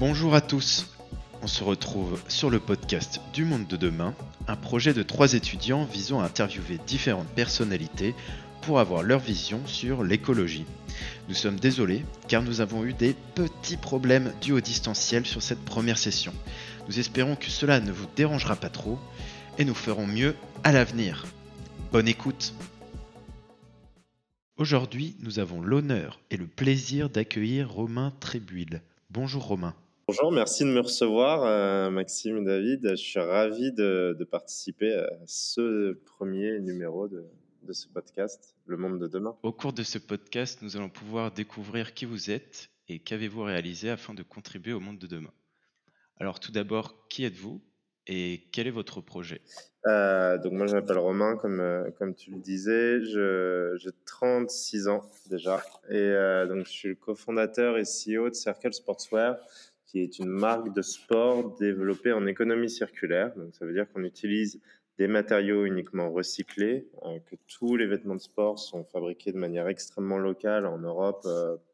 Bonjour à tous. On se retrouve sur le podcast Du Monde de demain, un projet de trois étudiants visant à interviewer différentes personnalités pour avoir leur vision sur l'écologie. Nous sommes désolés car nous avons eu des petits problèmes dus au distanciel sur cette première session. Nous espérons que cela ne vous dérangera pas trop et nous ferons mieux à l'avenir. Bonne écoute Aujourd'hui, nous avons l'honneur et le plaisir d'accueillir Romain Trébuil. Bonjour Romain. Bonjour, merci de me recevoir, euh, Maxime et David. Je suis ravi de, participer à ce premier numéro de, de, ce podcast, Le Monde de demain. Au cours de ce podcast, nous allons pouvoir découvrir qui vous êtes et qu'avez-vous réalisé afin de contribuer au monde de demain. Alors tout d'abord, qui êtes-vous et quel est votre projet? Euh, donc moi je m'appelle Romain comme euh, comme tu le disais, j'ai 36 ans déjà et donc je suis le cofondateur et CEO de Circle Sportswear qui est une marque de sport développée en économie circulaire. Donc ça veut dire qu'on utilise des matériaux uniquement recyclés, que tous les vêtements de sport sont fabriqués de manière extrêmement locale en Europe,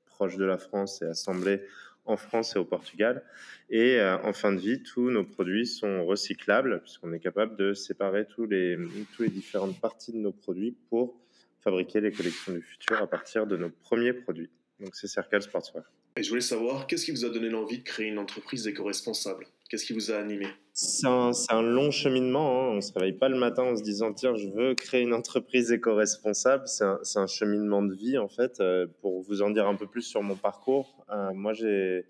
proche de la France et assemblés en France et au Portugal. Et euh, en fin de vie, tous nos produits sont recyclables puisqu'on est capable de séparer tous les, les différentes parties de nos produits pour fabriquer les collections du futur à partir de nos premiers produits. Donc c'est Circle Sportswear. Et je voulais savoir, qu'est-ce qui vous a donné l'envie de créer une entreprise éco-responsable? Qu'est-ce qui vous a animé? C'est un, long cheminement. Hein. On ne se réveille pas le matin en se disant tiens, je veux créer une entreprise éco-responsable. C'est un, cheminement de vie en fait. Euh, pour vous en dire un peu plus sur mon parcours, euh, moi j'ai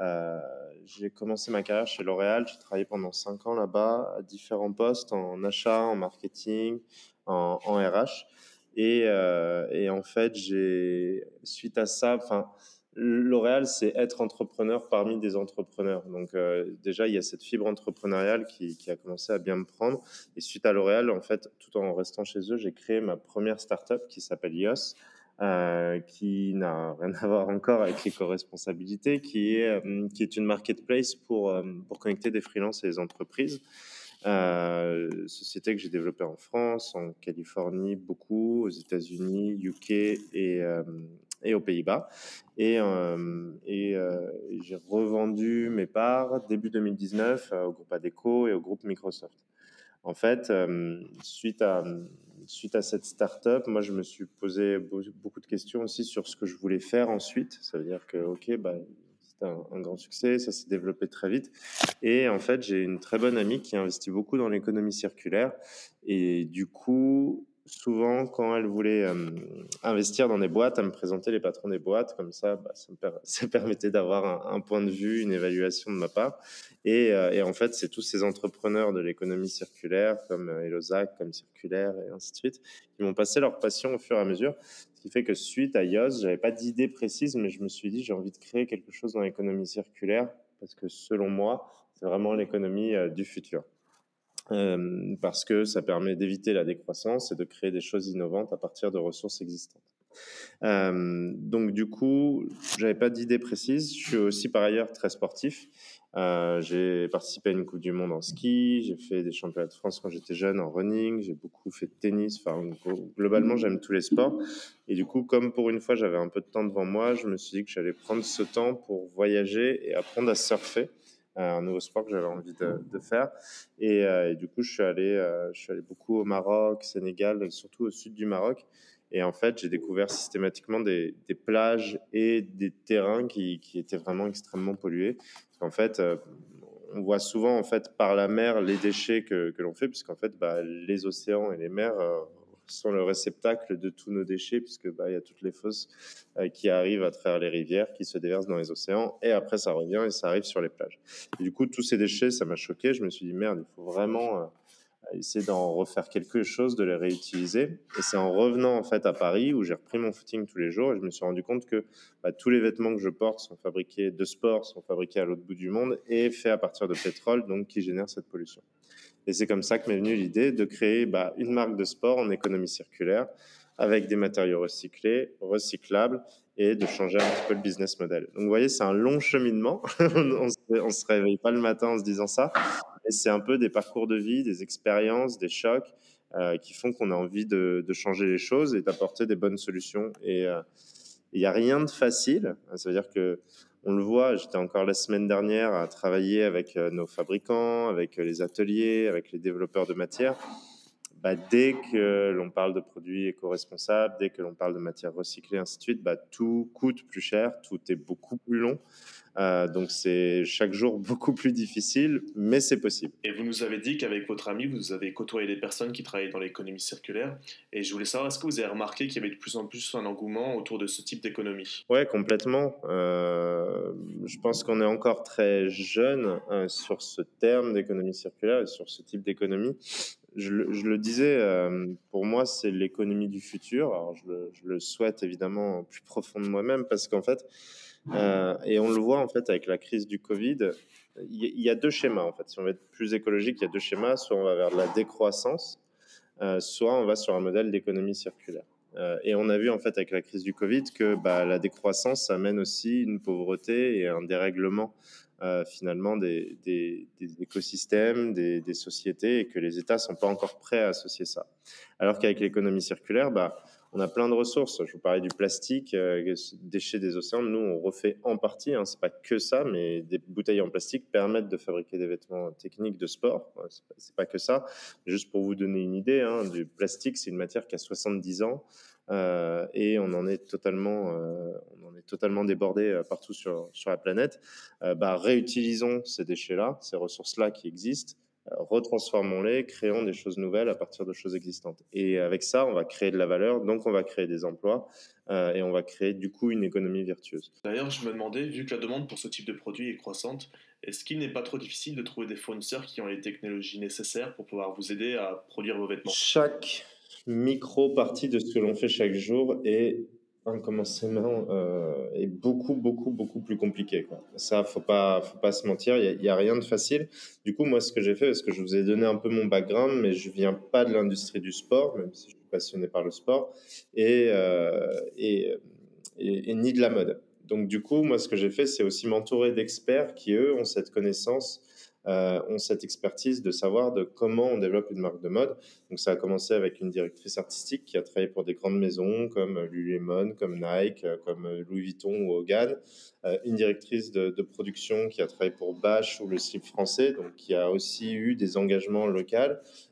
euh, j'ai commencé ma carrière chez L'Oréal. J'ai travaillé pendant cinq ans là-bas à différents postes en achat, en marketing, en, RH. Et, en fait, suite à ça, enfin L'Oréal, c'est être entrepreneur parmi des entrepreneurs. Donc euh, déjà, il y a cette fibre entrepreneuriale qui, a commencé à bien me prendre. Et suite à L'Oréal, en fait, tout en restant chez eux, j'ai créé ma première startup qui s'appelle IOS, euh, qui n'a rien à voir encore avec l'éco-responsabilité, qui est, euh, une marketplace pour, pour connecter des freelances et des entreprises. société que j'ai développée en France, en Californie beaucoup, aux États-Unis, UK et, et aux Pays-Bas. Et, euh, et euh, j'ai revendu mes parts début 2019 euh, au groupe Adeco et au groupe Microsoft. En fait, suite à, suite à cette startup, moi, je me suis posé beaucoup de questions aussi sur ce que je voulais faire ensuite. Ça veut dire que, OK, bah, c'était un, un, grand succès, ça s'est développé très vite. Et en fait, j'ai une très bonne amie qui investit beaucoup dans l'économie circulaire. Et du coup, souvent, quand elle voulait euh, investir dans des boîtes, elle me présentait les patrons des boîtes. Comme ça, bah, ça, me permettait d'avoir un, point de vue, une évaluation de ma part. Et, euh, et en fait, c'est tous ces entrepreneurs de l'économie circulaire, comme euh, Elozac, comme Circulaire, et ainsi de suite, qui m'ont passé leur passion au fur et à mesure. Ce qui fait que suite à IOS, j'avais pas d'idée précise, mais je me suis dit, j'ai envie de créer quelque chose dans l'économie circulaire, parce que selon moi, c'est vraiment l'économie du futur. Euh, parce que ça permet d'éviter la décroissance et de créer des choses innovantes à partir de ressources existantes. Euh, donc du coup, j'avais pas d'idée précise. Je suis aussi par ailleurs très sportif. Euh, j'ai participé à une Coupe du Monde en ski, j'ai fait des championnats de France quand j'étais jeune en running, j'ai beaucoup fait de tennis. Enfin, globalement, j'aime tous les sports. Et du coup, comme pour une fois, j'avais un peu de temps devant moi, je me suis dit que j'allais prendre ce temps pour voyager et apprendre à surfer un nouveau sport que j'avais envie de, faire. Et, euh, et, du coup, je suis allé, euh, je suis allé beaucoup au Maroc, Sénégal, surtout au sud du Maroc. Et en fait, j'ai découvert systématiquement des, plages et des terrains qui, qui étaient vraiment extrêmement pollués. En fait, euh, on voit souvent en fait par la mer les déchets que, que l'on fait, puisqu'en fait, bah, les océans et les mers sont le réceptacle de tous nos déchets, puisque bah, il y a toutes les fosses euh, qui arrivent à travers les rivières, qui se déversent dans les océans, et après ça revient et ça arrive sur les plages. du coup, tous ces déchets, ça m'a choqué. Je me suis dit merde, il faut vraiment euh, essayer d'en refaire quelque chose, de les réutiliser. Et c'est en revenant en fait à Paris où j'ai repris mon footing tous les jours et je me suis rendu compte que bah, tous les vêtements que je porte sont fabriqués de sport, sont fabriqués à l'autre bout du monde et faits à partir de pétrole, donc qui génèrent cette pollution. Et c'est comme ça que m'est venue l'idée de créer bah, une marque de sport en économie circulaire avec des matériaux recyclés, recyclables et de changer un petit peu le business model. Donc vous voyez, c'est un long cheminement. on ne se réveille pas le matin en se disant ça. Et c'est un peu des parcours de vie, des expériences, des chocs euh, qui font qu'on a envie de, changer les choses et d'apporter des bonnes solutions. Et euh, il n'y a rien de facile. Ça veut dire que on le voit, j'étais encore la semaine dernière à travailler avec nos fabricants, avec les ateliers, avec les développeurs de matières. Bah, dès que l'on parle de produits éco-responsables, dès que l'on parle de matières recyclées, ainsi de suite, bah, tout coûte plus cher, tout est beaucoup plus long. Euh, donc c'est chaque jour beaucoup plus difficile, mais c'est possible. Et vous nous avez dit qu'avec votre ami, vous avez côtoyé des personnes qui travaillent dans l'économie circulaire. Et je voulais savoir, est-ce que vous avez remarqué qu'il y avait de plus en plus un engouement autour de ce type d'économie? Ouais, complètement. Euh, je pense qu'on est encore très jeune euh, sur ce terme d'économie circulaire et sur ce type d'économie. Je, le disais, pour moi, c'est l'économie du futur. Alors, je le, je le souhaite évidemment plus profond de moi-même parce qu'en fait, euh, et on le voit en fait avec la crise du Covid. Il y, a deux schémas en fait. Si on veut être plus écologique, il y a deux schémas. Soit on va vers la décroissance, euh, soit on va sur un modèle d'économie circulaire. Euh, et on a vu en fait avec la crise du Covid que bah, la décroissance amène aussi une pauvreté et un dérèglement finalement des, écosystèmes, des, des, sociétés, et que les États sont pas encore prêts à associer ça. Alors qu'avec l'économie circulaire, bah, on a plein de ressources. Je vous parlais du plastique, euh, déchets des océans. Nous, on refait en partie, hein, c'est pas que ça, mais des bouteilles en plastique permettent de fabriquer des vêtements techniques de sport. C'est pas, que ça. Juste pour vous donner une idée, hein, du plastique, c'est une matière qui a 70 ans. Euh, et on en est totalement, euh, on en est totalement débordé euh, partout sur, sur la planète. Euh, bah, réutilisons ces déchets-là, ces ressources-là qui existent, retransformons-les, créons des choses nouvelles à partir de choses existantes. Et avec ça, on va créer de la valeur, donc on va créer des emplois euh, et on va créer du coup une économie vertueuse. D'ailleurs, je me demandais, vu que la demande pour ce type de produit est croissante, est-ce qu'il n'est pas trop difficile de trouver des fournisseurs qui ont les technologies nécessaires pour pouvoir vous aider à produire vos vêtements? Chaque micro-partie de ce que l'on fait chaque jour est un commencement euh, est beaucoup, beaucoup, beaucoup plus compliqué. Ça, faut pas, faut pas se mentir, il n'y a, a, rien de facile. Du coup, moi, ce que j'ai fait, parce que je vous ai donné un peu mon background, mais je viens pas de l'industrie du sport, même si je suis passionné par le sport, et, euh, et, et, et, ni de la mode. Donc, du coup, moi, ce que j'ai fait, c'est aussi m'entourer d'experts qui, eux, ont cette connaissance euh, ont cette expertise de savoir de comment on développe une marque de mode. Donc ça a commencé avec une directrice artistique qui a travaillé pour des grandes maisons comme Lululemon, comme Nike, comme Louis Vuitton ou Hogan. Euh, une directrice de, production qui a travaillé pour Bache ou le slip français, donc qui a aussi eu des engagements locaux.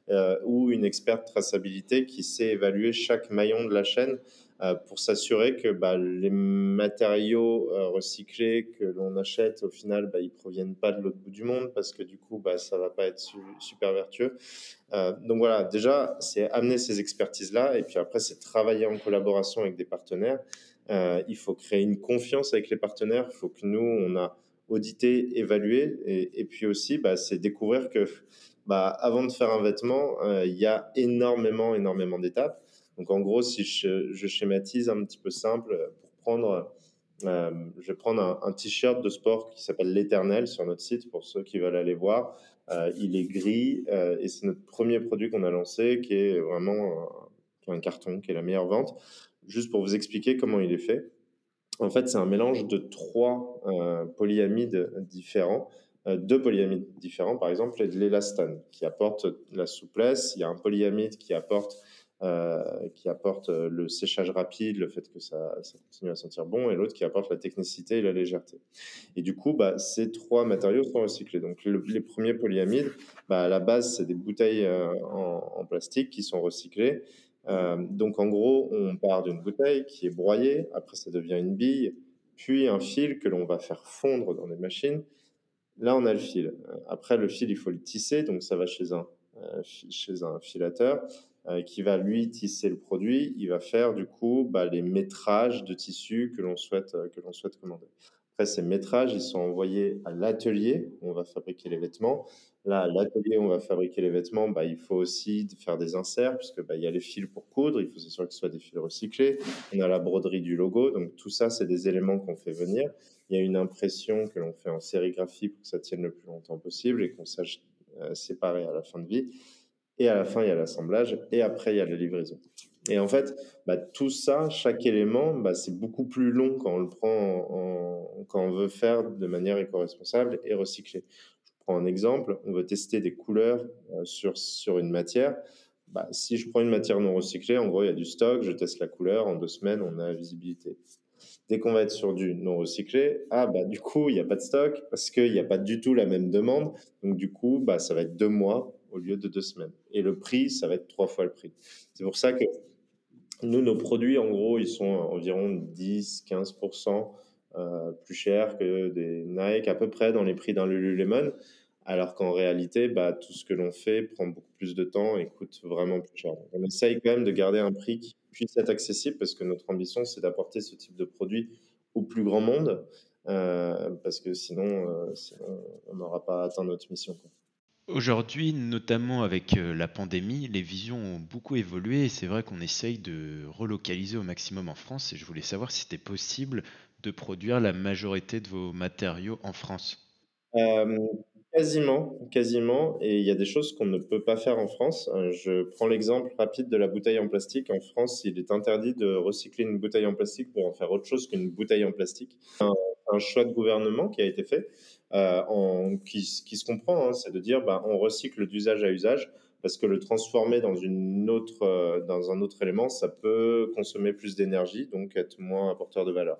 Euh, ou une experte traçabilité qui sait évaluer chaque maillon de la chaîne euh, pour s'assurer que bah, les matériaux euh, recyclés que l'on achète, au final, bah, ils proviennent pas de l'autre bout du monde parce que du coup, bah, ça va pas être su super vertueux. Euh, donc voilà, déjà, c'est amener ces expertises-là et puis après, c'est travailler en collaboration avec des partenaires. Euh, il faut créer une confiance avec les partenaires. Il faut que nous, on a audité, évalué et, et puis aussi, bah, c'est découvrir que bah, avant de faire un vêtement, euh, il y a énormément, énormément d'étapes. Donc en gros, si je, schématise un petit peu simple, pour prendre, euh, je vais prendre un, t-shirt de sport qui s'appelle l'Éternel sur notre site pour ceux qui veulent aller voir. Euh, il est gris euh, et c'est notre premier produit qu'on a lancé qui est vraiment un, un carton, qui est la meilleure vente. Juste pour vous expliquer comment il est fait. En fait, c'est un mélange de trois euh, polyamides différents euh, deux polyamides différents, par exemple, l'élastane, qui apporte la souplesse. Il y a un polyamide qui apporte euh, qui apporte euh, le séchage rapide, le fait que ça, continue à sentir bon, et l'autre qui apporte la technicité et la légèreté. Et du coup, bah, ces trois matériaux sont recyclés. Donc le, les premiers polyamides, bah, à la base, c'est des bouteilles euh, en, plastique qui sont recyclées. Donc en gros, on part d'une bouteille qui est broyée, après ça devient une bille, puis un fil que l'on va faire fondre dans des machines. Là, on a le fil. Après, le fil, il faut le tisser, donc ça va chez un filateur. Euh, qui va lui tisser le produit. Il va faire du coup bah, les métrages de tissu que l'on souhaite euh, que l'on souhaite commander. Après ces métrages, ils sont envoyés à l'atelier où on va fabriquer les vêtements. Là, à l'atelier où on va fabriquer les vêtements, bah, il faut aussi faire des inserts puisque bah, il y a les fils pour coudre. Il faut s'assurer que ce soit des fils recyclés. On a la broderie du logo. Donc tout ça, c'est des éléments qu'on fait venir. Il y a une impression que l'on fait en sérigraphie pour que ça tienne le plus longtemps possible et qu'on sache euh, séparer à la fin de vie. Et à la fin, il y a l'assemblage. Et après, il y a la livraison. Et en fait, bah, tout ça, chaque élément, bah, c'est beaucoup plus long quand on le prend, en, quand on veut faire de manière éco-responsable et recyclée. Je prends un exemple. On veut tester des couleurs euh, sur, sur une matière. Bah, si je prends une matière non recyclée, en gros, il y a du stock, je teste la couleur. En deux semaines, on a visibilité. Dès qu'on va être sur du non recyclé, ah bah du coup, il n'y a pas de stock parce qu'il n'y a pas du tout la même demande. Donc du coup, ça va être deux mois au lieu de deux semaines. Et le prix, ça va être trois fois le prix. C'est pour ça que nous, nos produits, en gros, ils sont environ 10-15% euh, plus chers que des Nike, à peu près dans les prix d'un Lululemon. Alors qu'en réalité, bah, tout ce que l'on fait prend beaucoup plus de temps et coûte vraiment plus cher. On essaye quand même de garder un prix qui puisse être accessible parce que notre ambition, c'est d'apporter ce type de produit au plus grand monde. Euh, parce que euh, sinon on n'aura pas atteint notre mission. Aujourd'hui, notamment avec euh, la pandémie, les visions ont beaucoup évolué et c'est vrai qu'on essaye de relocaliser au maximum en France et je voulais savoir si c'était possible de produire la majorité de vos matériaux en France. Quasiment, quasiment. Et il y a des choses qu'on ne peut pas faire en France. Euh, je prends l'exemple rapide de la bouteille en plastique. En France, il est interdit de recycler une bouteille en plastique pour en faire autre chose qu'une bouteille en plastique. Un, un choix de gouvernement qui a été fait, euh, qui, se comprend, hein, c'est de dire bah, on recycle d'usage à usage parce que le transformer dans, une autre, euh, dans un autre élément, ça peut consommer plus d'énergie, donc être moins apporteur de valeur.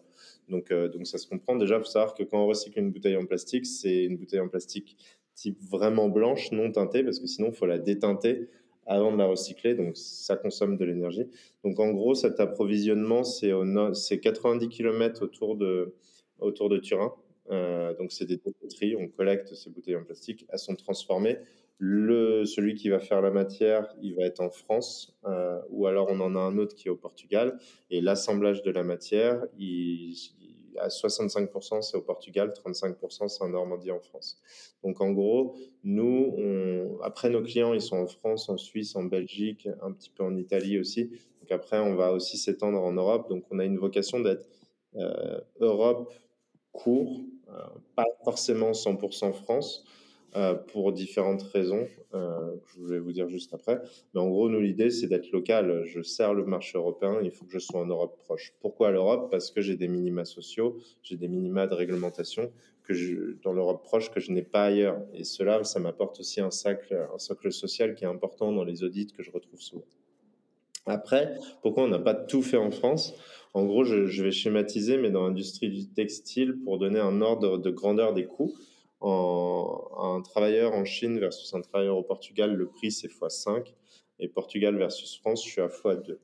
Donc, euh, ça se comprend. Déjà, il faut savoir que quand on recycle une bouteille en plastique, c'est une bouteille en plastique type vraiment blanche, non teintée, parce que sinon, il faut la déteinter avant de la recycler, donc ça consomme de l'énergie. Donc en gros, cet approvisionnement, c'est 90 km autour de, autour de Turin. Euh, donc c'est des dépoteries, on collecte ces bouteilles en plastique, elles sont transformées le, celui qui va faire la matière, il va être en France, euh, ou alors on en a un autre qui est au Portugal. Et l'assemblage de la matière, à 65% c'est au Portugal, 35% c'est en Normandie en France. Donc en gros, nous, après nos clients, ils sont en France, en Suisse, en Belgique, un petit peu en Italie aussi. Donc après, on va aussi s'étendre en Europe. Donc on a une vocation d'être euh, Europe court, pas forcément 100% France. Euh, pour différentes raisons euh, que je vais vous dire juste après. Mais en gros, nous, l'idée, c'est d'être local. Je sers le marché européen, il faut que je sois en Europe proche. Pourquoi l'Europe? Parce que j'ai des minima sociaux, j'ai des minima de réglementation que dans l'Europe proche que je n'ai pas ailleurs. Et cela, ça m'apporte aussi un socle, un socle social qui est important dans les audits que je retrouve souvent. Après, pourquoi on n'a pas tout fait en France? En gros, je, vais schématiser, mais dans l'industrie du textile, pour donner un ordre de grandeur des coûts, un travailleur en Chine versus un travailleur au Portugal, le prix c'est x5. Et Portugal versus France, je suis à x2.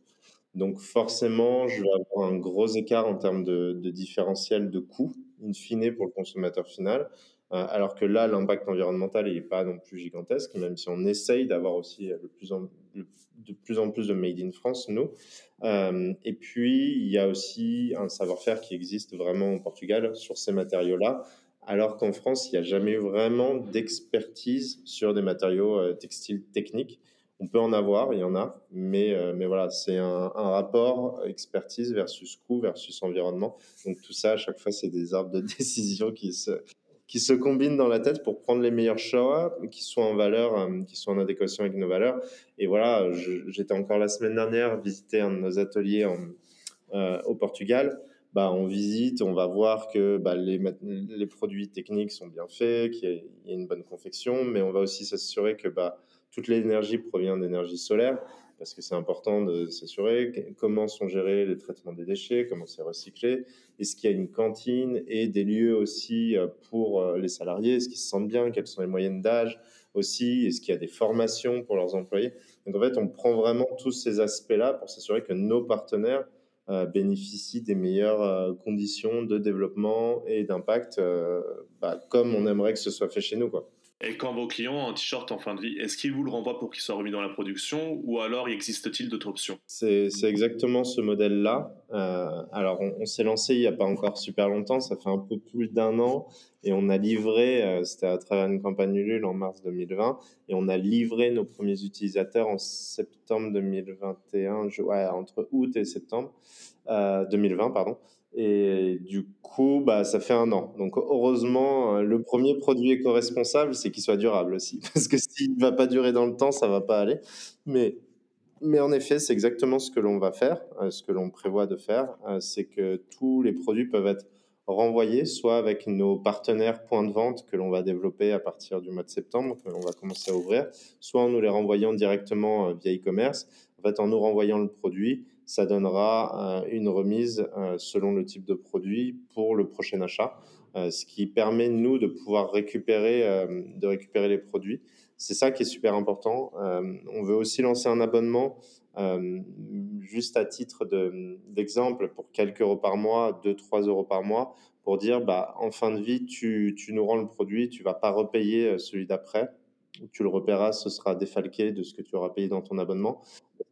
Donc forcément, je vais avoir un gros écart en termes de, différentiel de coût, in fine, pour le consommateur final. Euh, alors que là, l'impact environnemental n'est pas non plus gigantesque, même si on essaye d'avoir aussi de plus en plus de Made in France, nous. Euh, et puis, il y a aussi un savoir-faire qui existe vraiment au Portugal sur ces matériaux-là alors qu'en France, il n'y a jamais eu vraiment d'expertise sur des matériaux euh, textiles techniques. On peut en avoir, il y en a, mais, mais voilà, c'est un, rapport expertise versus coût versus environnement. Donc tout ça, à chaque fois, c'est des arbres de décision qui se, qui se combinent dans la tête pour prendre les meilleurs choix, qui soient en valeur, euh, qui soient en adéquation avec nos valeurs. Et voilà, j'étais encore la semaine dernière visiter un de nos ateliers au Portugal bah, on visite, on va voir que bah, les, produits techniques sont bien faits, qu'il y, a une bonne confection, mais on va aussi s'assurer que bah, toute l'énergie provient d'énergie solaire, parce que c'est important de s'assurer comment sont gérés les traitements des déchets, comment c'est recyclé, est-ce qu'il y a une cantine et des lieux aussi euh, pour euh, les salariés, est-ce qu'ils se sentent bien, quelles sont les moyennes d'âge aussi, est-ce qu'il y a des formations pour leurs employés? Donc en fait, on prend vraiment tous ces aspects-là pour s'assurer que nos partenaires euh, bénéficient des meilleures conditions de développement et d'impact, bah, comme on aimerait que ce soit fait chez nous. Quoi. Et quand vos clients ont un t-shirt en fin de vie, est-ce qu'ils vous le renvoient pour qu'il soit remis dans la production ou alors existe-t-il d'autres options? C'est exactement ce modèle-là. Euh, alors, on, s'est lancé il n'y a pas encore super longtemps, ça fait un peu plus d'un an, et on a livré, euh, c'était à travers une campagne Ulule en mars 2020, et on a livré nos premiers utilisateurs en septembre 2021, ouais, entre août et septembre euh, 2020, pardon. Et du coup, bah, ça fait un an. Donc, heureusement, euh, le premier produit éco-responsable, c'est qu'il soit durable aussi. Parce que s'il ne va pas durer dans le temps, ça ne va pas aller. Mais, mais en effet, c'est exactement ce que l'on va faire, euh, ce que l'on prévoit de faire. Euh, c'est que tous les produits peuvent être renvoyés, soit avec nos partenaires points de vente que l'on va développer à partir du mois de septembre, que l'on va commencer à ouvrir, soit en nous les renvoyant directement via e-commerce En fait, en nous renvoyant le produit, ça donnera une remise selon le type de produit pour le prochain achat, ce qui permet nous de pouvoir récupérer, de récupérer les produits. C'est ça qui est super important. on veut aussi lancer un abonnement juste à titre d'exemple, pour quelques euros par mois, 2-3 euros par mois, pour dire bah, en fin de vie, tu, tu nous rends le produit, tu vas pas repayer euh, celui d'après. Tu le repéras, ce sera défalqué de ce que tu auras payé dans ton abonnement.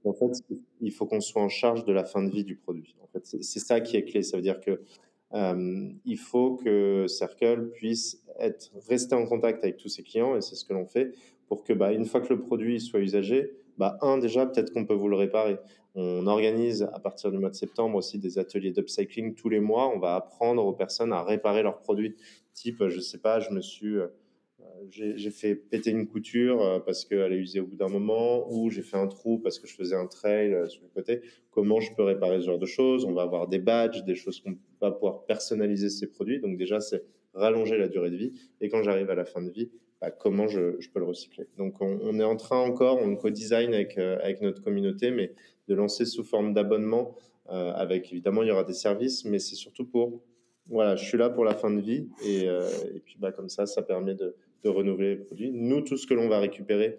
En fait, il faut qu'on soit en charge de la fin de vie du produit. En fait, c'est ça qui est clé. Ça veut dire que euh, il faut que Circle puisse être resté en contact avec tous ses clients et c'est ce que l'on fait pour que, bah, une fois que le produit soit usagé, bah, un, déjà, peut-être qu'on peut vous le réparer. On organise à partir du mois de septembre aussi des ateliers d'upcycling tous les mois. On va apprendre aux personnes à réparer leurs produits. Type, je sais pas, je me suis, euh, j'ai fait péter une couture euh, parce qu'elle est usée au bout d'un moment, ou j'ai fait un trou parce que je faisais un trail euh, sur le côté. Comment je peux réparer ce genre de choses? On va avoir des badges, des choses qu'on va pouvoir personnaliser ces produits. Donc déjà, c'est rallonger la durée de vie. Et quand j'arrive à la fin de vie, bah, comment je, peux le recycler? Donc on, est en train encore, on co-design avec, euh, avec notre communauté, mais de lancer sous forme d'abonnement, avec évidemment il y aura des services, mais c'est surtout pour, voilà, je suis là pour la fin de vie, et, et puis bah, comme ça, ça permet de, de renouveler les produits. Nous, tout ce que l'on va récupérer,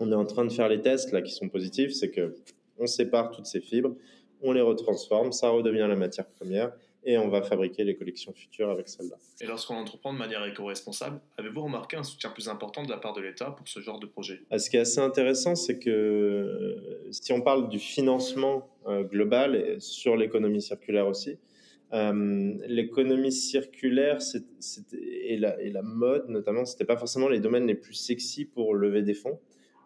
on est en train de faire les tests là qui sont positifs, c'est que on sépare toutes ces fibres, on les retransforme, ça redevient la matière première, et on va fabriquer les collections futures avec celle-là. Et lorsqu'on entreprend de manière éco-responsable, avez-vous remarqué un soutien plus important de la part de l'État pour ce genre de projet? Ah, Ce qui est assez intéressant, c'est que euh, si on parle du financement euh, global et sur l'économie circulaire aussi, euh, l'économie circulaire et, la, et la mode notamment, c'était pas forcément les domaines les plus sexy pour lever des fonds.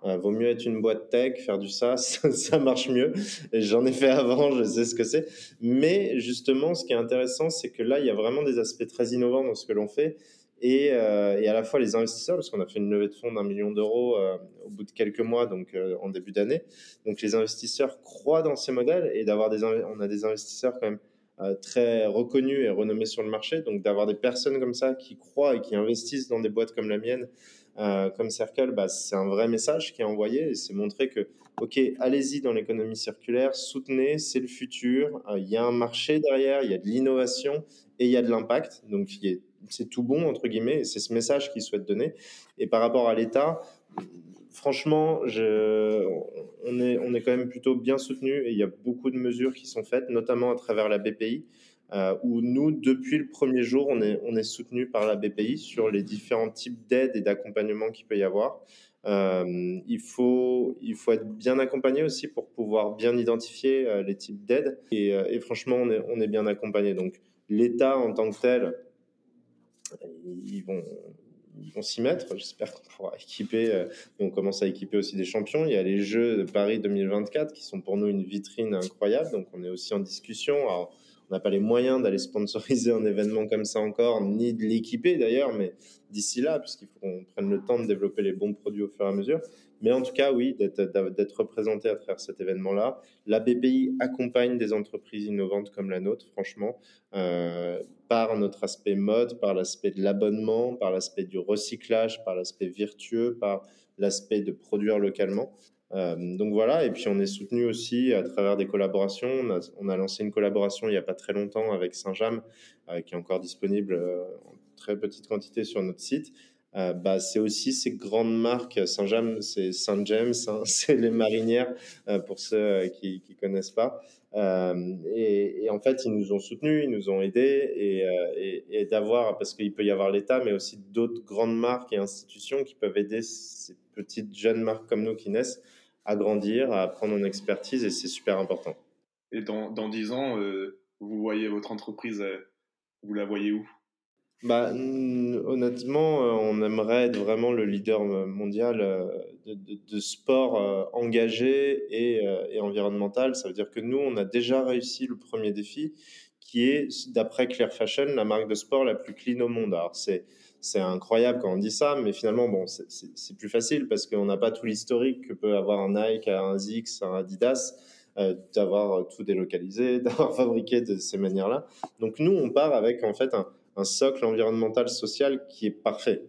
Euh, vaut mieux être une boîte tech, faire du SaaS, ça marche mieux. J'en ai fait avant, je sais ce que c'est. Mais justement, ce qui est intéressant, c'est que là, il y a vraiment des aspects très innovants dans ce que l'on fait. Et, euh, et, à la fois les investisseurs, parce qu'on a fait une levée de fonds d'un million d'euros euh, au bout de quelques mois, donc en début d'année. Donc les investisseurs croient dans ces modèles et d'avoir des, on a des investisseurs quand même très reconnus et renommés sur le marché. Donc d'avoir des personnes comme ça qui croient et qui investissent dans des boîtes comme la mienne euh, comme Circle, bah, c'est un vrai message qui est envoyé et c'est montrer que, OK, allez-y dans l'économie circulaire, soutenez, c'est le futur, euh, il y a un marché derrière, il y a de l'innovation et il y a de l'impact. Donc, c'est tout bon, entre guillemets, et c'est ce message qu'ils souhaitent donner. Et par rapport à l'État, franchement, on, est, quand même plutôt bien soutenu et il y a beaucoup de mesures qui sont faites, notamment à travers la BPI. Euh, où nous, depuis le premier jour, on est, soutenu par la BPI sur les différents types d'aides et d'accompagnement qu'il peut y avoir. Euh, il, faut, être bien accompagné aussi pour pouvoir bien identifier euh, les types d'aides. Et, et, franchement, on est, on est bien accompagné. Donc, l'État en tant que tel, ils vont, ils vont s'y mettre. J'espère qu'on pourra équiper. on commence à équiper aussi des champions. Il y a les Jeux de Paris 2024 qui sont pour nous une vitrine incroyable. Donc, on est aussi en discussion. Alors, on n'a pas les moyens d'aller sponsoriser un événement comme ça encore, ni de l'équiper d'ailleurs, mais d'ici là, puisqu'il faut qu'on prenne le temps de développer les bons produits au fur et à mesure. Mais en tout cas, oui, d'être représenté à travers cet événement-là. La BPI accompagne des entreprises innovantes comme la nôtre, franchement, euh, par notre aspect mode, par l'aspect de l'abonnement, par l'aspect du recyclage, par l'aspect vertueux, par l'aspect de produire localement. Euh, donc voilà, et puis on est soutenu aussi à travers des collaborations. On a, lancé une collaboration il n'y a pas très longtemps avec Saint-James, euh, qui est encore disponible en très petite quantité sur notre site. Bah, c'est aussi ces grandes marques. Saint-James, c'est Saint James, hein, c'est les marinières pour ceux qui ne connaissent pas. Et, en fait, ils nous ont soutenus, ils nous ont aidés et, et d'avoir, parce qu'il peut y avoir l'État, mais aussi d'autres grandes marques et institutions qui peuvent aider ces petites jeunes marques comme nous qui naissent à grandir, à apprendre en expertise et c'est super important. Et dans, dans 10 ans, euh, vous voyez votre entreprise, euh, vous la voyez où? Bah, honnêtement, euh, on aimerait être vraiment le leader mondial de, de, sport engagé et, et, environnemental. Ça veut dire que nous, on a déjà réussi le premier défi, qui est, d'après Clear Fashion, la marque de sport la plus clean au monde. Alors, c'est incroyable quand on dit ça, mais finalement, bon, c'est plus facile parce qu'on n'a pas tout l'historique que peut avoir un Nike, un Zix, un Adidas, euh, d'avoir tout délocalisé, d'avoir fabriqué de ces manières-là. Donc nous, on part avec en fait un, un socle environnemental, social qui est parfait.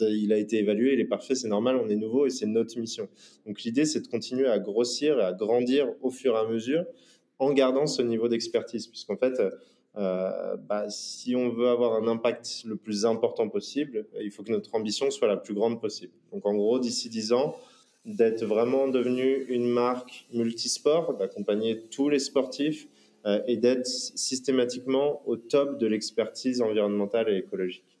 Il a été évalué, il est parfait, c'est normal, on est nouveau et c'est notre mission. Donc l'idée, c'est de continuer à grossir et à grandir au fur et à mesure en gardant ce niveau d'expertise, puisqu'en fait, euh, bah, si on veut avoir un impact le plus important possible, il faut que notre ambition soit la plus grande possible. Donc en gros, d'ici 10 ans, d'être vraiment devenu une marque multisport, d'accompagner tous les sportifs et d'être systématiquement au top de l'expertise environnementale et écologique.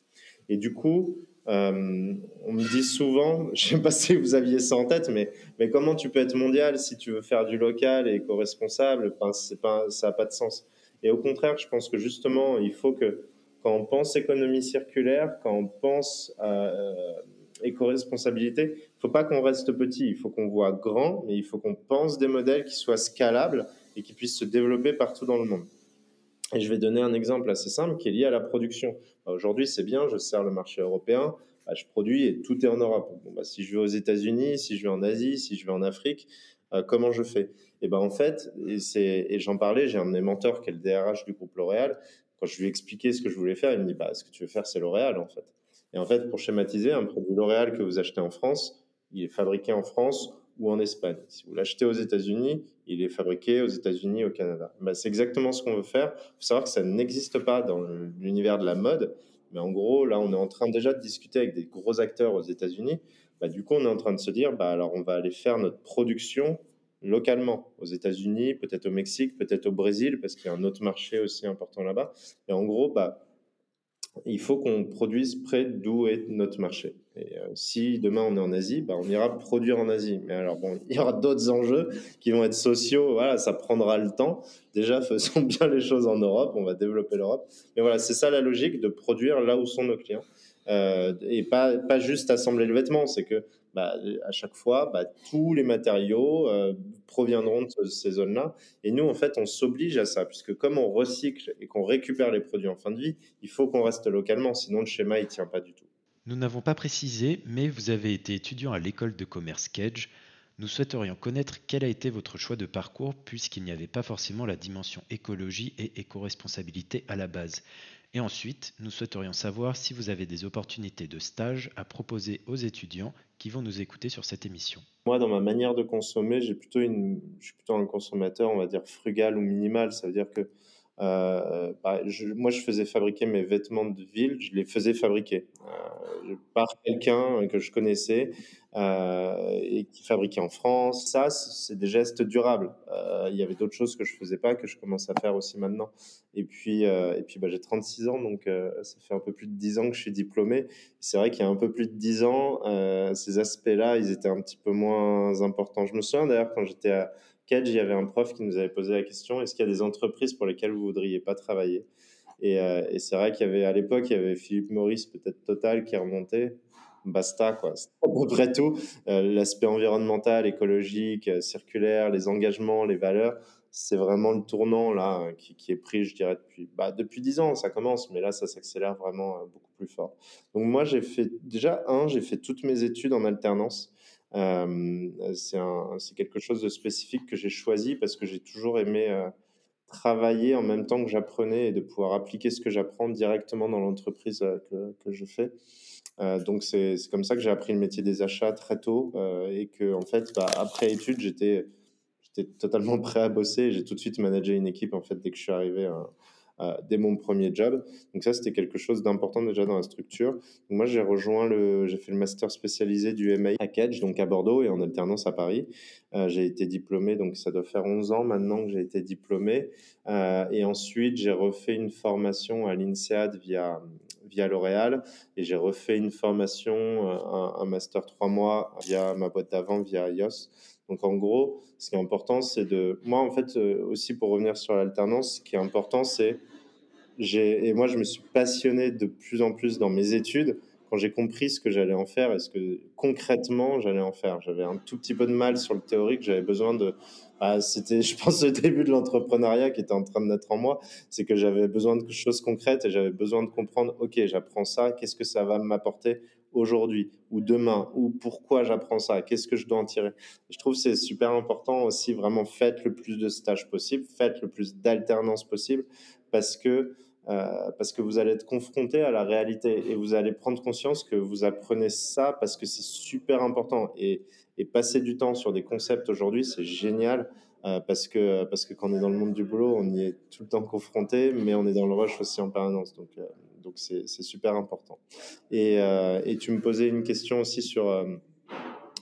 Et du coup, euh, on me dit souvent, je ne sais pas si vous aviez ça en tête, mais, mais comment tu peux être mondial si tu veux faire du local et éco-responsable? Pas, Ça n'a pas de sens. Et au contraire, je pense que justement, il faut que quand on pense économie circulaire, quand on pense euh, éco-responsabilité, il ne faut pas qu'on reste petit, il faut qu'on voit grand, mais il faut qu'on pense des modèles qui soient scalables et qui puissent se développer partout dans le monde. Et je vais donner un exemple assez simple qui est lié à la production. Bah, aujourd'hui, c'est bien, je sers le marché européen, bah, je produis et tout est en Europe. Bon, bah, si je vais aux États-Unis, si je vais en Asie, si je vais en Afrique, euh, comment je fais? Et ben en fait, et, et j'en parlais, j'ai un de mes mentors qui est le DRH du groupe L'Oréal. Quand je lui ai expliqué ce que je voulais faire, il me dit bah, ce que tu veux faire, c'est L'Oréal en fait. Et en fait, pour schématiser, un produit L'Oréal que vous achetez en France, il est fabriqué en France ou en Espagne. Si vous l'achetez aux États-Unis, il est fabriqué aux États-Unis, au Canada. Bah, c'est exactement ce qu'on veut faire. Il faut savoir que ça n'existe pas dans l'univers de la mode. Mais en gros, là, on est en train déjà de discuter avec des gros acteurs aux États-Unis. Bah, du coup, on est en train de se dire, bah, alors on va aller faire notre production localement aux États-Unis, peut-être au Mexique, peut-être au Brésil, parce qu'il y a un autre marché aussi important là-bas. Et en gros, bah, il faut qu'on produise près d'où est notre marché. Et euh, si demain on est en Asie, bah, on ira produire en Asie. Mais alors bon, il y aura d'autres enjeux qui vont être sociaux. Voilà, ça prendra le temps. Déjà, faisons bien les choses en Europe. On va développer l'Europe. Mais voilà, c'est ça la logique de produire là où sont nos clients. Euh, et pas, pas juste assembler le vêtement, c'est que bah, à chaque fois, bah, tous les matériaux euh, proviendront de ces zones-là. Et nous, en fait, on s'oblige à ça, puisque comme on recycle et qu'on récupère les produits en fin de vie, il faut qu'on reste localement, sinon le schéma, il tient pas du tout. Nous n'avons pas précisé, mais vous avez été étudiant à l'école de commerce Cage. Nous souhaiterions connaître quel a été votre choix de parcours, puisqu'il n'y avait pas forcément la dimension écologie et éco-responsabilité à la base. Et ensuite, nous souhaiterions savoir si vous avez des opportunités de stage à proposer aux étudiants qui vont nous écouter sur cette émission. Moi, dans ma manière de consommer, j'ai plutôt je suis plutôt un consommateur, on va dire, frugal ou minimal. Ça veut dire que euh, bah, moi, je faisais fabriquer mes vêtements de ville, je les faisais fabriquer euh, par quelqu'un que je connaissais euh, et qui fabriquait en France. Ça, c'est des gestes durables. Il y avait d'autres choses que je faisais pas, que je commence à faire aussi maintenant. Et puis, et puis bah, j'ai 36 ans, donc ça fait un peu plus de 10 ans que je suis diplômé. C'est vrai qu'il y a un peu plus de 10 ans, ces aspects-là, ils étaient un petit peu moins importants. Je me souviens d'ailleurs quand j'étais à Cage, il y avait un prof qui nous avait posé la question est-ce qu'il y a des entreprises pour lesquelles vous voudriez pas travailler? Et, euh, et c'est vrai qu'il y avait à l'époque, il y avait Philippe Maurice, peut-être Total, qui remontait. Basta, quoi. À tout. Euh, l'aspect environnemental, écologique, euh, circulaire, les engagements, les valeurs, c'est vraiment le tournant là qui, qui, est pris, je dirais, depuis bah, depuis dix ans. Ça commence, mais là, ça s'accélère vraiment beaucoup plus fort. Donc moi, j'ai fait déjà un, j'ai fait toutes mes études en alternance. Euh, c'est quelque chose de spécifique que j'ai choisi parce que j'ai toujours aimé euh, travailler en même temps que j'apprenais et de pouvoir appliquer ce que j'apprends directement dans l'entreprise euh, que, je fais. Donc c'est comme ça que j'ai appris le métier des achats très tôt et que en fait bah, après études j'étais totalement prêt à bosser. J'ai tout de suite managé une équipe en fait dès que je suis arrivé. Euh, dès mon premier job. Donc ça, c'était quelque chose d'important déjà dans la structure. Moi, j'ai rejoint le, j'ai fait le master spécialisé du MAI à Cage, donc à Bordeaux et en alternance à Paris. Euh, j'ai été diplômé, donc ça doit faire 11 ans maintenant que j'ai été diplômé. Euh, et ensuite, j'ai refait une formation à l'INSEAD via via L'Oréal et j'ai refait une formation, un, un master trois mois via ma boîte d'avant, via IOS. Donc en gros, ce qui est important, c'est de... Moi, en fait, euh, aussi pour revenir sur l'alternance, ce qui est important, c'est... Et moi, je me suis passionné de plus en plus dans mes études quand j'ai compris ce que j'allais en faire et ce que concrètement j'allais en faire. J'avais un tout petit peu de mal sur le théorique, j'avais besoin de... Bah, C'était, je pense, le début de l'entrepreneuriat qui était en train de naître en moi, c'est que j'avais besoin de choses concrètes et j'avais besoin de comprendre, ok, j'apprends ça, qu'est-ce que ça va m'apporter aujourd'hui ou demain ou pourquoi j'apprends ça, qu'est-ce que je dois en tirer. Je trouve c'est super important aussi vraiment faites le plus de stages possible, faites le plus d'alternance possible parce que parce que vous allez être confronté à la réalité et vous allez prendre conscience que vous apprenez ça parce que c'est super important. Et, passer du temps sur des concepts aujourd'hui, c'est génial. parce, que, parce que quand on est dans le monde du boulot, on y est tout le temps confronté, mais on est dans le rush aussi en permanence. Donc, donc c'est super important. Et, et, tu me posais une question aussi sur,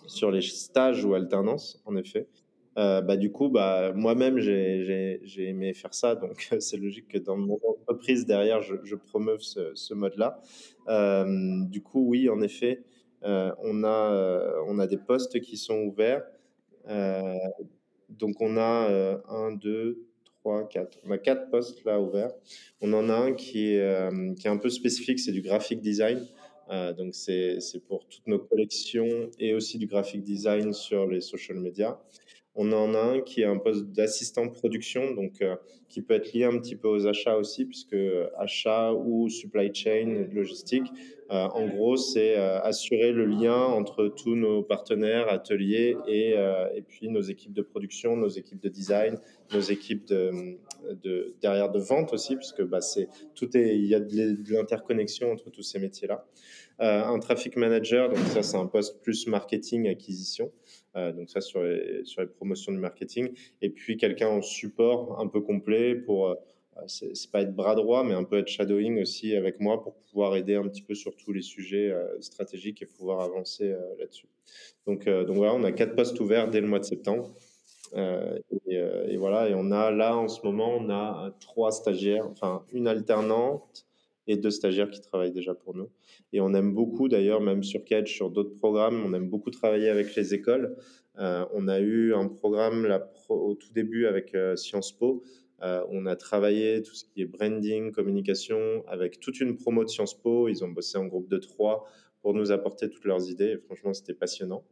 sur les stages ou alternances, en effet. Euh, bah, du coup, bah, moi-même, j'ai aimé faire ça. Donc, c'est logique que dans mon entreprise, derrière, je, promeuve ce, mode-là. Euh, du coup, oui, en effet, euh, on, a, on a des postes qui sont ouverts. donc, on a un, deux, trois, quatre. On a quatre postes là ouverts. On en a un qui est, qui est un peu spécifique, c'est du graphic design. donc, c'est pour toutes nos collections et aussi du graphic design sur les social media. On en a un qui est un poste d'assistant production, donc euh, qui peut être lié un petit peu aux achats aussi, puisque euh, achat ou supply chain, logistique, euh, en gros, c'est assurer le lien entre tous nos partenaires, ateliers et, et, puis nos équipes de production, nos équipes de design, nos équipes de, de derrière de vente aussi, puisque bah, c'est tout est, il y a de l'interconnexion entre tous ces métiers-là. un traffic manager, donc ça c'est un poste plus marketing acquisition. Euh, donc ça sur les, promotions du marketing. Et puis quelqu'un en support un peu complet pour euh, c'est pas être bras droit, mais un peu être shadowing aussi avec moi pour pouvoir aider un petit peu sur tous les sujets euh, stratégiques et pouvoir avancer là-dessus. Donc, voilà, on a quatre postes ouverts dès le mois de septembre. Et, voilà, et on a là en ce moment, on a trois stagiaires, enfin une alternante et deux stagiaires qui travaillent déjà pour nous. Et on aime beaucoup, d'ailleurs, même sur Catch, sur d'autres programmes, on aime beaucoup travailler avec les écoles. Euh, on a eu un programme au tout début avec euh, Sciences Po. Euh, on a travaillé tout ce qui est branding, communication, avec toute une promo de Sciences Po. Ils ont bossé en groupe de trois pour nous apporter toutes leurs idées. Et franchement, c'était passionnant.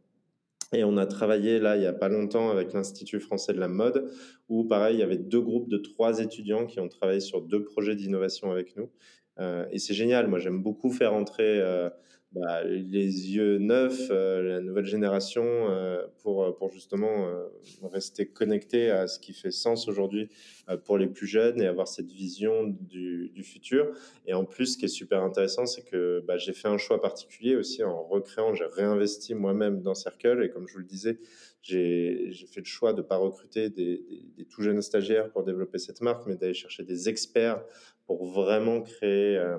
Et on a travaillé là il y a pas longtemps avec l'Institut français de la mode, où pareil, il y avait deux groupes de trois étudiants qui ont travaillé sur deux projets d'innovation avec nous. Euh, et c'est génial. Moi, j'aime beaucoup faire entrer euh, bah, les yeux neufs, euh, la nouvelle génération, pour, pour justement rester connecté à ce qui fait sens aujourd'hui pour les plus jeunes et avoir cette vision du, du futur. Et en plus, ce qui est super intéressant, c'est que bah, j'ai fait un choix particulier aussi en recréant, j'ai réinvesti moi-même dans Circle. Et comme je vous le disais, j'ai fait le choix de ne pas recruter des, des, des, tout jeunes stagiaires pour développer cette marque, mais d'aller chercher des experts pour vraiment créer, euh,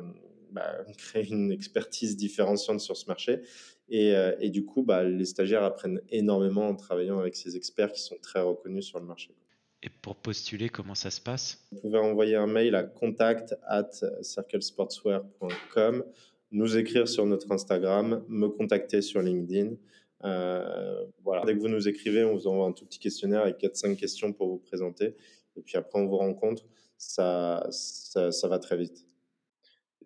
bah, créer une expertise différenciante sur ce marché. Et, euh, et du coup, bah, les stagiaires apprennent énormément en travaillant avec ces experts qui sont très reconnus sur le marché. Et pour postuler, comment ça se passe? Vous pouvez envoyer un mail à contact at circlesportswear.com, nous écrire sur notre Instagram, me contacter sur LinkedIn. Euh, voilà. Dès que vous nous écrivez, on vous envoie un tout petit questionnaire avec 4-5 questions pour vous présenter. Et puis après, on vous rencontre ça, ça, va très vite.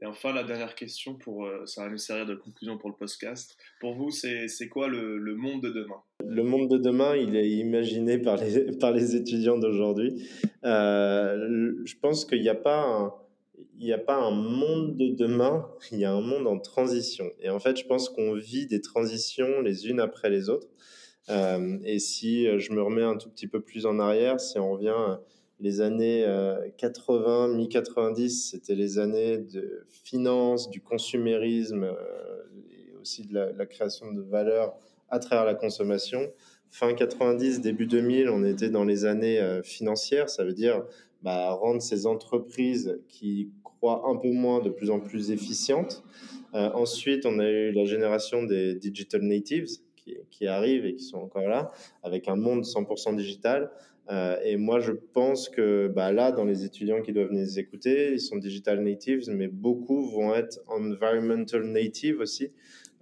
Et enfin, la dernière question, pour, euh, ça va nous servir de conclusion pour le podcast. Pour vous, c'est quoi le, le, monde de demain? Le monde de demain, il est imaginé par les, par les étudiants d'aujourd'hui. Euh, je pense qu'il n'y a pas un il n'y a pas un monde de demain, il y a un monde en transition. Et en fait, je pense qu'on vit des transitions les unes après les autres. Euh, et si je me remets un tout petit peu plus en arrière, si on revient les années 80, euh, mi-90, c'était les années de finance, du consumérisme euh, et aussi de la, création de valeur à travers la consommation. Fin 90, début 2000, on était dans les années euh, financières, ça veut dire bah, rendre ces entreprises qui croient un peu moins de plus en plus efficientes. ensuite, on a eu la génération des digital natives qui, qui arrivent et qui sont encore là, avec un monde 100% digital. Euh, et moi, je pense que bah, là, dans les étudiants qui doivent nous écouter, ils sont digital natives, mais beaucoup vont être environmental native aussi.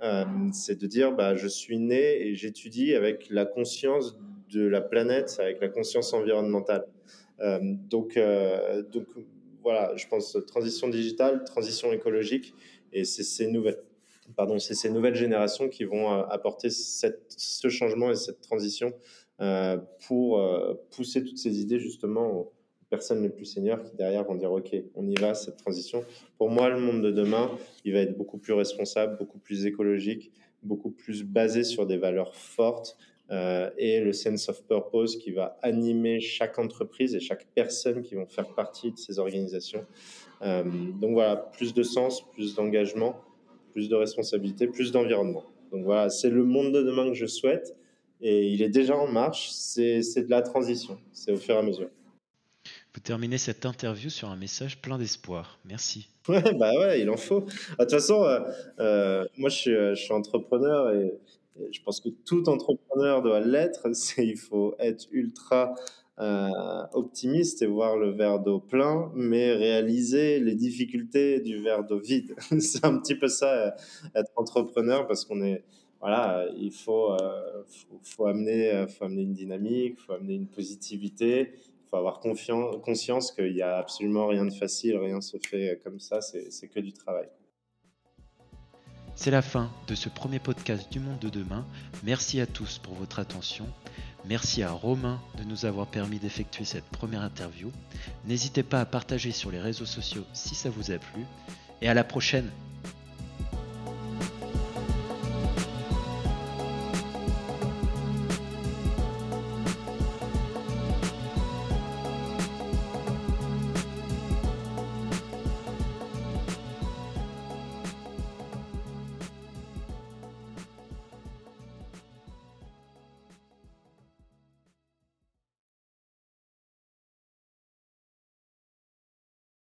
Euh, c'est de dire, bah, je suis né et j'étudie avec la conscience de la planète, avec la conscience environnementale. Euh, donc, voilà, je pense transition digitale, transition écologique, et c'est ces nouvelles, générations qui vont apporter ce changement et cette transition pour euh, pousser toutes ces idées justement aux personnes les plus seniors qui derrière vont dire ok on y va cette transition pour moi le monde de demain il va être beaucoup plus responsable beaucoup plus écologique beaucoup plus basé sur des valeurs fortes et le sense of purpose qui va animer chaque entreprise et chaque personne qui vont faire partie de ces organisations. donc voilà, plus de sens, plus d'engagement, plus de responsabilité, plus d'environnement. Donc voilà, c'est le monde de demain que je souhaite et il est déjà en marche. C'est de la transition, c'est au fur et à mesure. Vous terminez cette interview sur un message plein d'espoir. Merci. Ouais, bah ouais, il en faut. Ah, de toute façon, euh, euh, moi je suis, je suis, entrepreneur et, je pense que tout entrepreneur doit l'être. Il faut être ultra euh, optimiste et voir le verre d'eau plein, mais réaliser les difficultés du verre d'eau vide. C'est un petit peu ça, être entrepreneur, parce qu'on est voilà, il faut, faut, faut, amener, faut amener une dynamique, il faut amener une positivité, faut avoir conscience qu'il n'y a absolument rien de facile, rien se fait comme ça, c'est que du travail. C'est la fin de ce premier podcast du monde de demain. Merci à tous pour votre attention. Merci à Romain de nous avoir permis d'effectuer cette première interview. N'hésitez pas à partager sur les réseaux sociaux si ça vous a plu. Et à la prochaine